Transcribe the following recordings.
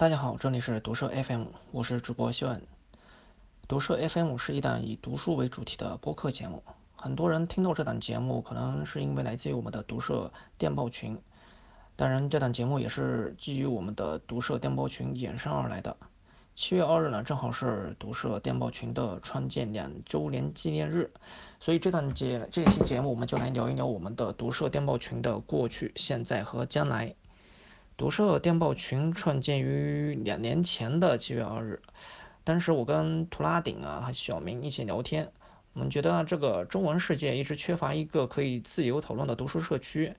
大家好，这里是读社 FM，我是主播修恩。读社 FM 是一档以读书为主题的播客节目。很多人听到这档节目，可能是因为来自于我们的读社电报群。当然，这档节目也是基于我们的读社电报群衍生而来的。七月二日呢，正好是读社电报群的创建两周年纪念日，所以这档节这期节目我们就来聊一聊我们的读社电报群的过去、现在和将来。读社电报群创建于两年前的七月二日，当时我跟图拉顶啊和小明一起聊天，我们觉得这个中文世界一直缺乏一个可以自由讨论的读书社区，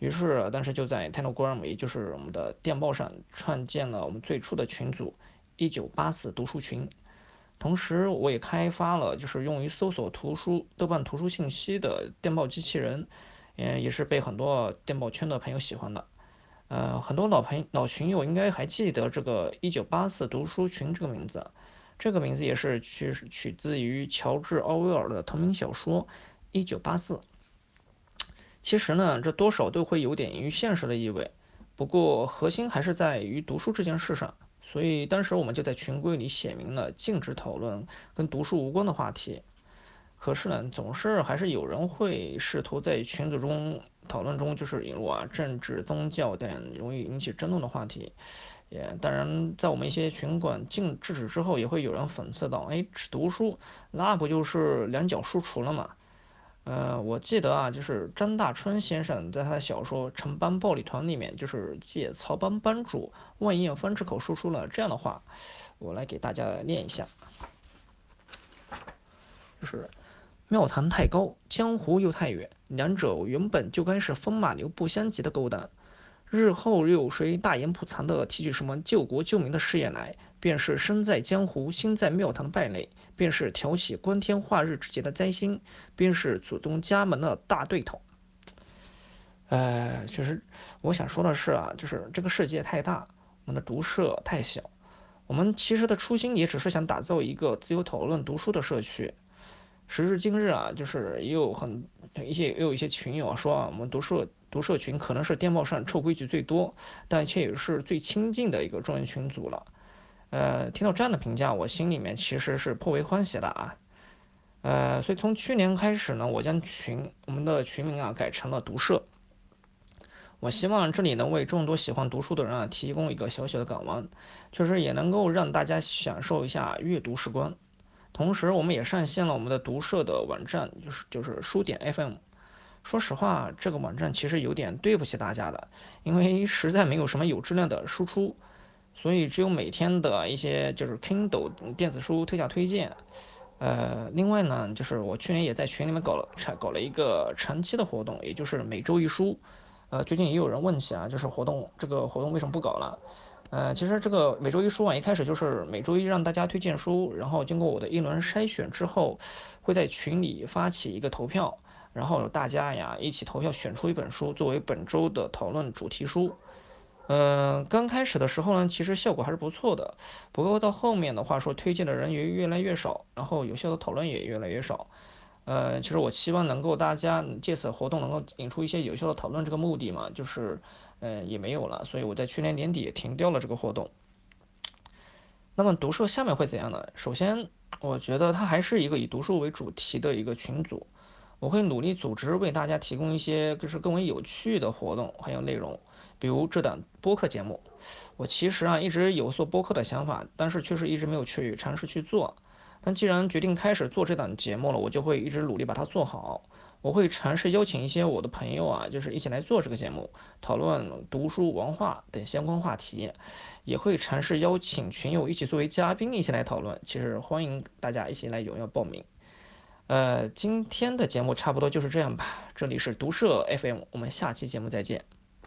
于是当时就在 Telegram，也就是我们的电报上创建了我们最初的群组一九八四读书群，同时我也开发了就是用于搜索图书豆瓣图书信息的电报机器人，嗯，也是被很多电报圈的朋友喜欢的。呃，很多老朋老群友应该还记得这个“一九八四读书群”这个名字，这个名字也是取取自于乔治·奥威尔的同名小说《一九八四》。其实呢，这多少都会有点于现实的意味，不过核心还是在于读书这件事上，所以当时我们就在群规里写明了禁止讨论跟读书无关的话题。可是呢，总是还是有人会试图在群组中讨论中，就是引入啊政治、宗教等容易引起争论的话题。也当然，在我们一些群管禁制止之后，也会有人讽刺道：“哎，只读书，那不就是两脚书橱了吗？”呃，我记得啊，就是张大春先生在他的小说《城邦暴力团》里面，就是借曹帮帮主万艳芳之口说出了这样的话，我来给大家念一下，就是。庙堂太高，江湖又太远，两者原本就该是风马牛不相及的勾当。日后又有谁大言不惭地提起什么救国救民的事业来，便是身在江湖心在庙堂的败类，便是挑起光天化日之节的灾星，便是祖宗家门的大对头。呃，确实，我想说的是啊，就是这个世界太大，我们的读社太小。我们其实的初心也只是想打造一个自由讨论读书的社区。时至今日啊，就是也有很一些也有一些群友说啊，我们读社读社群可能是电报上臭规矩最多，但却也是最亲近的一个专业群组了。呃，听到这样的评价，我心里面其实是颇为欢喜的啊。呃，所以从去年开始呢，我将群我们的群名啊改成了读社。我希望这里能为众多喜欢读书的人啊提供一个小小的港湾，确实也能够让大家享受一下阅读时光。同时，我们也上线了我们的读社的网站，就是就是书点 FM。说实话，这个网站其实有点对不起大家的，因为 实在没有什么有质量的输出，所以只有每天的一些就是 Kindle 电子书特价推荐。呃，另外呢，就是我去年也在群里面搞了搞了一个长期的活动，也就是每周一书。呃，最近也有人问起啊，就是活动这个活动为什么不搞了？呃，其实这个每周一书啊，一开始就是每周一让大家推荐书，然后经过我的一轮筛选之后，会在群里发起一个投票，然后大家呀一起投票选出一本书作为本周的讨论主题书。嗯，刚开始的时候呢，其实效果还是不错的，不过到后面的话说推荐的人也越来越少，然后有效的讨论也越来越少。呃，其实我希望能够大家借此活动能够引出一些有效的讨论，这个目的嘛，就是。嗯，也没有了，所以我在去年年底也停掉了这个活动。那么读社下面会怎样呢？首先，我觉得它还是一个以读书为主题的一个群组，我会努力组织为大家提供一些就是更为有趣的活动还有内容，比如这档播客节目。我其实啊一直有做播客的想法，但是确实一直没有去尝试去做。但既然决定开始做这档节目了，我就会一直努力把它做好。我会尝试邀请一些我的朋友啊，就是一起来做这个节目，讨论读书、文化等相关话题，也会尝试邀请群友一起作为嘉宾一起来讨论。其实欢迎大家一起来踊跃报名。呃，今天的节目差不多就是这样吧。这里是读社 FM，我们下期节目再见。